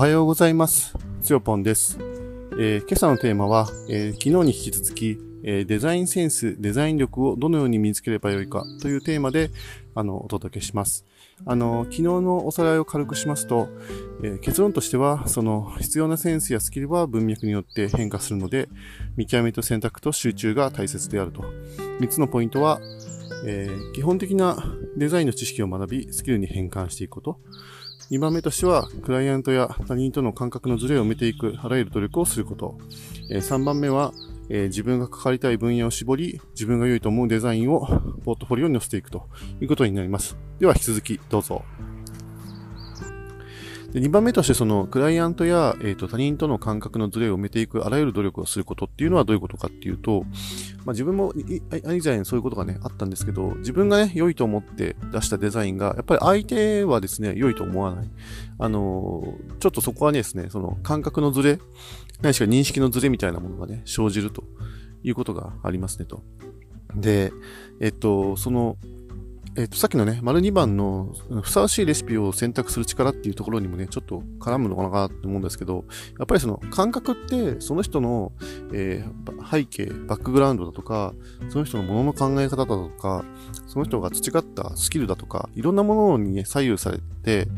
はようございます。つよぽんです。えー、今朝のテーマは、えー、昨日に引き続き、えー、デザインセンス、デザイン力をどのように身につければよいかというテーマで、あの、お届けします。あの、昨日のおさらいを軽くしますと、え結論としては、その必要なセンスやスキルは文脈によって変化するので、見極めと選択と集中が大切であると。3つのポイントは、え基本的なデザインの知識を学び、スキルに変換していくこと。2番目としては、クライアントや他人との感覚のズレを埋めていくあらゆる努力をすること。3番目は、自分がかかりたい分野を絞り、自分が良いと思うデザインをポートフォリオに載せていくということになります。では引き続きどうぞ。で2番目として、その、クライアントや、えっ、ー、と、他人との感覚のズレを埋めていくあらゆる努力をすることっていうのはどういうことかっていうと、まあ、自分も以前そういうことがね、あったんですけど、自分がね、良いと思って出したデザインが、やっぱり相手はですね、良いと思わない。あのー、ちょっとそこはねですね、その感覚のズレ、何しか認識のズレみたいなものがね、生じるということがありますねと。で、えっと、その、えっ、と、さっきのね、丸2番のふさわしいレシピを選択する力っていうところにもね、ちょっと絡むのかなと思うんですけど、やっぱりその感覚ってその人の、えー、背景、バックグラウンドだとか、その人のものの考え方だとか、その人が培ったスキルだとか、いろんなものにね、左右されて、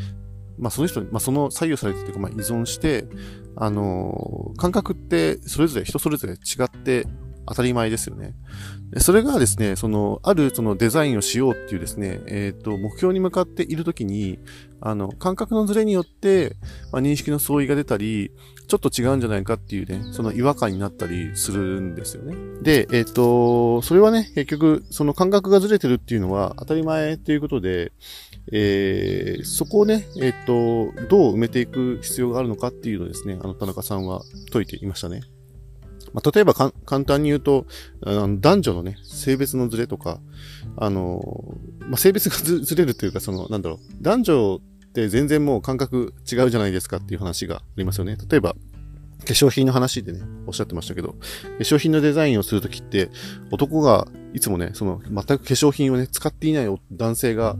まあその人に、まあその左右されてというか、まあ依存して、あのー、感覚ってそれぞれ、人それぞれ違って当たり前ですよね。それがですね、その、あるそのデザインをしようっていうですね、えっ、ー、と、目標に向かっているときに、あの、感覚のズレによって、まあ、認識の相違が出たり、ちょっと違うんじゃないかっていうね、その違和感になったりするんですよね。で、えっ、ー、と、それはね、結局、その感覚がずれてるっていうのは当たり前っていうことで、えー、そこをね、えっ、と、どう埋めていく必要があるのかっていうのをですね、あの、田中さんは説いていましたね。まあ、例えばか簡単に言うと、あの男女のね、性別のズレとか、あの、まあ、性別がずれるというか、その、なんだろう、男女って全然もう感覚違うじゃないですかっていう話がありますよね。例えば、化粧品の話でね、おっしゃってましたけど、化粧品のデザインをするときって、男がいつもね、その全く化粧品をね、使っていない男性が化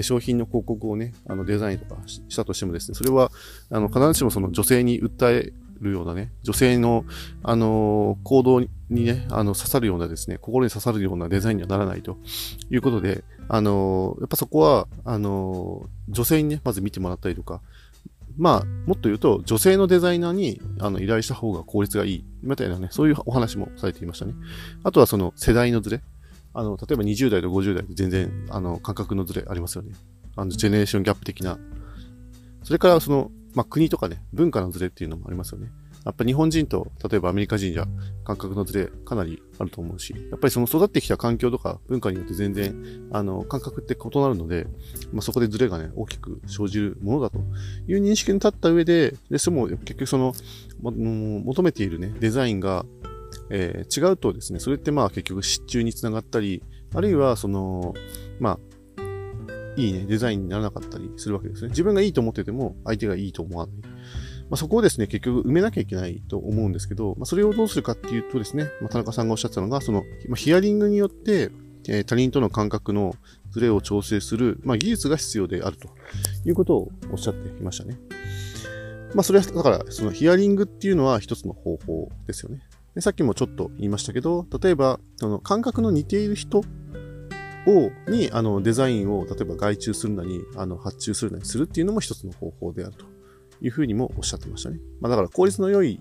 粧品の広告をね、あのデザインとかしたとしてもですね、それは、あの、必ずしもその女性に訴えるようなね、女性の、あのー、行動にね、あの、刺さるようなですね、心に刺さるようなデザインにはならないということで、あのー、やっぱそこは、あのー、女性にね、まず見てもらったりとか、まあ、もっと言うと、女性のデザイナーに、あの、依頼した方が効率がいい、みたいなね、そういうお話もされていましたね。あとはその、世代のズレ。あの、例えば20代と50代で全然、あの、感覚のズレありますよね。あの、ジェネレーションギャップ的な。それから、その、まあ、国とかね、文化のズレっていうのもありますよね。やっぱ日本人と、例えばアメリカ人じゃ感覚のズレかなりあると思うし、やっぱりその育ってきた環境とか文化によって全然、あの、感覚って異なるので、まあ、そこでズレがね、大きく生じるものだという認識に立った上で、で、そも結局その、ま、求めているね、デザインが、えー、違うとですね、それってまあ結局失注につながったり、あるいはその、まあ、いいね、デザインにならなかったりするわけですね。自分がいいと思ってても、相手がいいと思わない。まあ、そこをですね、結局埋めなきゃいけないと思うんですけど、まあ、それをどうするかっていうとですね、まあ、田中さんがおっしゃってたのが、その、ま、ヒアリングによって、えー、他人との感覚のズレを調整する、ま、技術が必要であるということをおっしゃっていましたね。まあ、それは、だから、そのヒアリングっていうのは一つの方法ですよね。でさっきもちょっと言いましたけど、例えば、その感覚の似ている人を、に、あの、デザインを、例えば外注するなり、あの、発注するなりするっていうのも一つの方法であるというふうにもおっしゃってましたね。まあ、だから効率の良い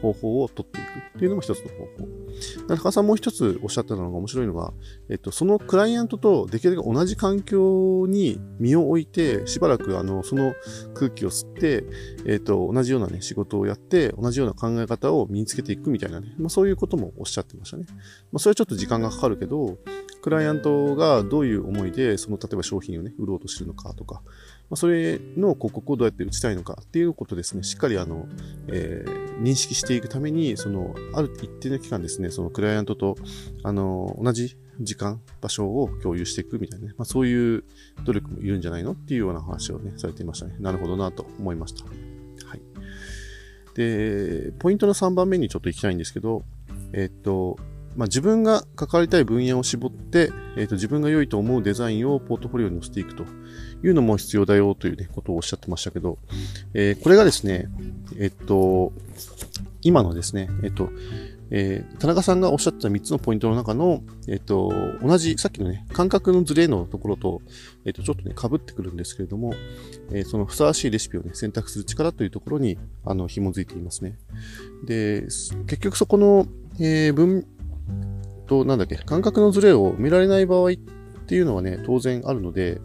方法を取っていくっていうのも一つの方法。高さんもう一つおっしゃってたのが面白いのが、えっと、そのクライアントとできるだけ同じ環境に身を置いて、しばらくあの、その空気を吸って、えっと、同じようなね、仕事をやって、同じような考え方を身につけていくみたいなね、まあそういうこともおっしゃってましたね。まあそれはちょっと時間がかかるけど、クライアントがどういう思いで、その例えば商品をね、売ろうとしてるのかとか、まあ、それの広告をどうやって打ちたいのかっていうことですね、しっかりあの、えー、認識していくために、その、ある一定の期間ですね、そのクライアントと、あの、同じ時間、場所を共有していくみたいなね、まあ、そういう努力もいるんじゃないのっていうような話をね、されていましたね。なるほどなと思いました。はい。で、ポイントの3番目にちょっと行きたいんですけど、えっと、まあ、自分が関わりたい分野を絞って、え、ー、と、自分が良いと思うデザインをポートフォリオに載せていくというのも必要だよというね、ことをおっしゃってましたけど、えー、これがですね、えっと、今のですね、えっと、えー、田中さんがおっしゃってた3つのポイントの中の、えっ、と、同じ、さっきのね、感覚のズレのところと、えっ、と、ちょっとね、被ってくるんですけれども、えー、そのふさわしいレシピをね、選択する力というところに、あの、紐づいていますね。で、結局そこの、えー、文、と、なんだっけ、感覚のズレを埋められない場合っていうのはね、当然あるので、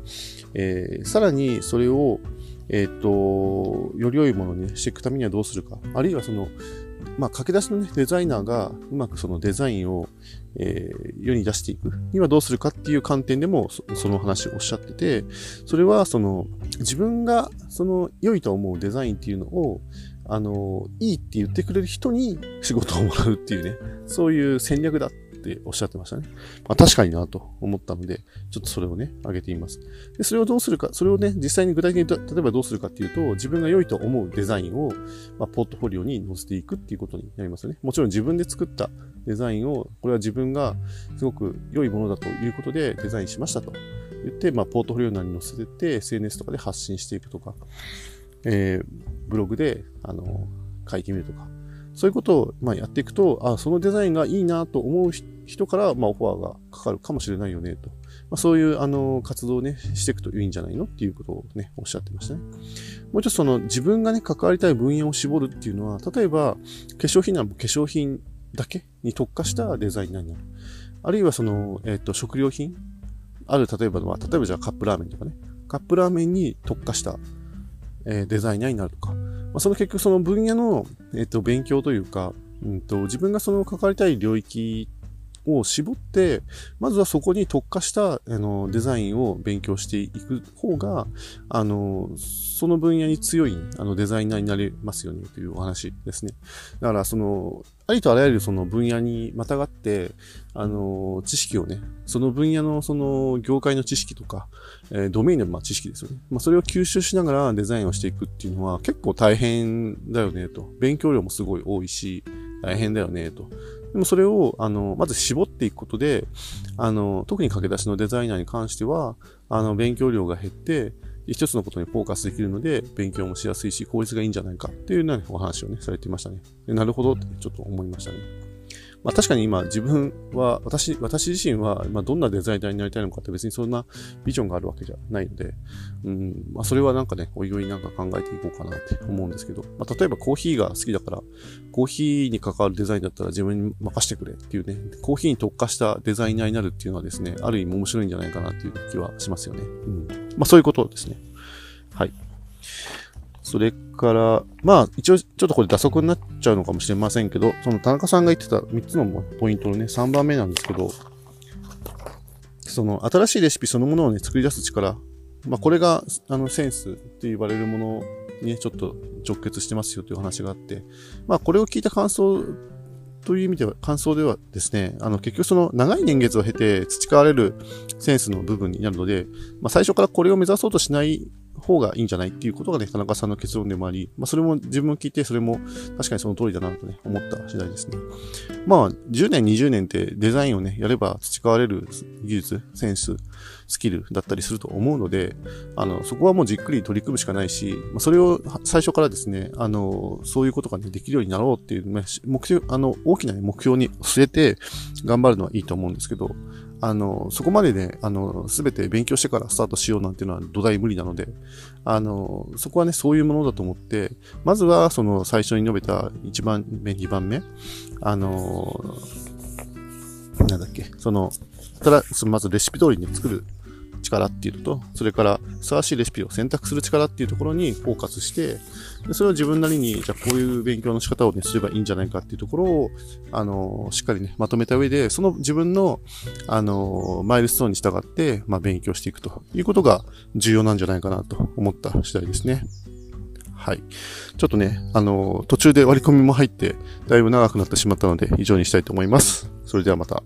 えー、さらにそれを、えっ、ー、と、より良いものにしていくためにはどうするか。あるいはその、まあ、駆け出しのね、デザイナーがうまくそのデザインを、えー、世に出していくにはどうするかっていう観点でもその話をおっしゃってて、それはその自分がその良いと思うデザインっていうのを、あの、いいって言ってくれる人に仕事をもらうっていうね、そういう戦略だっっておっしゃってましたね。まあ確かになと思ったので、ちょっとそれをね、挙げています。で、それをどうするか、それをね、実際に具体的に例えばどうするかっていうと、自分が良いと思うデザインを、まあ、ポートフォリオに載せていくっていうことになりますよね。もちろん自分で作ったデザインを、これは自分がすごく良いものだということでデザインしましたと言って、まあ、ポートフォリオ内に載せてて、SNS とかで発信していくとか、えー、ブログで、あの、書いてみるとか、そういうことを、まあ、やっていくと、あ、そのデザインがいいなと思う人から、まあ、オファーがかかるかもしれないよね、と。まあ、そういう、あの、活動をね、していくといいんじゃないのっていうことをね、おっしゃってましたね。もうちょっとその、自分がね、関わりたい分野を絞るっていうのは、例えば、化粧品なら化粧品だけに特化したデザインになる。あるいはその、えっ、ー、と、食料品ある、例えば、まあ、例えばじゃあカップラーメンとかね。カップラーメンに特化した、えー、デザイナーになるとか。まあ、その結局その分野の、えっ、と、勉強というか、うんと、自分がその関わりたい領域を絞って、まずはそこに特化したあのデザインを勉強していく方が、あの、その分野に強いあのデザイナーになれますよねというお話ですね。だから、その、ありとあらゆるその分野にまたがって、あの、知識をね、その分野のその業界の知識とか、えー、ドメインのまあ知識ですよね。まあ、それを吸収しながらデザインをしていくっていうのは結構大変だよねと。勉強量もすごい多いし、大変だよねと。でもそれを、あの、まず絞っていくことで、あの、特に駆け出しのデザイナーに関しては、あの、勉強量が減って、一つのことにフォーカスできるので、勉強もしやすいし、効率がいいんじゃないかっていうようなお話をね、されていましたね。なるほどってちょっと思いましたね。まあ確かに今自分は、私、私自身は、まあどんなデザイナーになりたいのかって別にそんなビジョンがあるわけじゃないので、うん、まあそれはなんかね、おいおいなんか考えていこうかなって思うんですけど、まあ例えばコーヒーが好きだから、コーヒーに関わるデザインだったら自分に任せてくれっていうね、コーヒーに特化したデザイナーになるっていうのはですね、ある意味面白いんじゃないかなっていう気はしますよね。うん。まあそういうことですね。はい。それから、まあ、一応、ちょっとこれ打足になっちゃうのかもしれませんけど、その田中さんが言ってた3つのポイントのね、3番目なんですけど、その新しいレシピそのものをね、作り出す力。まあ、これが、あの、センスって言われるものにね、ちょっと直結してますよという話があって、まあ、これを聞いた感想という意味では、感想ではですね、あの、結局その長い年月を経て培われるセンスの部分になるので、まあ、最初からこれを目指そうとしない方がいいんじゃないっていうことがね、田中さんの結論でもあり、まあ、それも自分も聞いて、それも確かにその通りだなとね、思った次第ですね。まあ、10年、20年ってデザインをね、やれば培われる技術、センス、スキルだったりすると思うので、あの、そこはもうじっくり取り組むしかないし、まあ、それを最初からですね、あの、そういうことがね、できるようになろうっていう、目標、あの、大きな、目標に据えて頑張るのはいいと思うんですけど、あの、そこまでね、あの、すべて勉強してからスタートしようなんていうのは土台無理なので、あの、そこはね、そういうものだと思って、まずは、その、最初に述べた1番目、2番目、あの、なんだっけ、その、ただ、まずレシピ通りに作る力っていうのと、それからふさわしいレシピを選択する力っていうところにフォーカスして、でそれを自分なりに、じゃあこういう勉強の仕方をね、すればいいんじゃないかっていうところを、あの、しっかりね、まとめた上で、その自分の、あの、マイルストーンに従って、まあ、勉強していくということが重要なんじゃないかなと思った次第ですね。はい。ちょっとね、あの、途中で割り込みも入って、だいぶ長くなってしまったので、以上にしたいと思います。それではまた。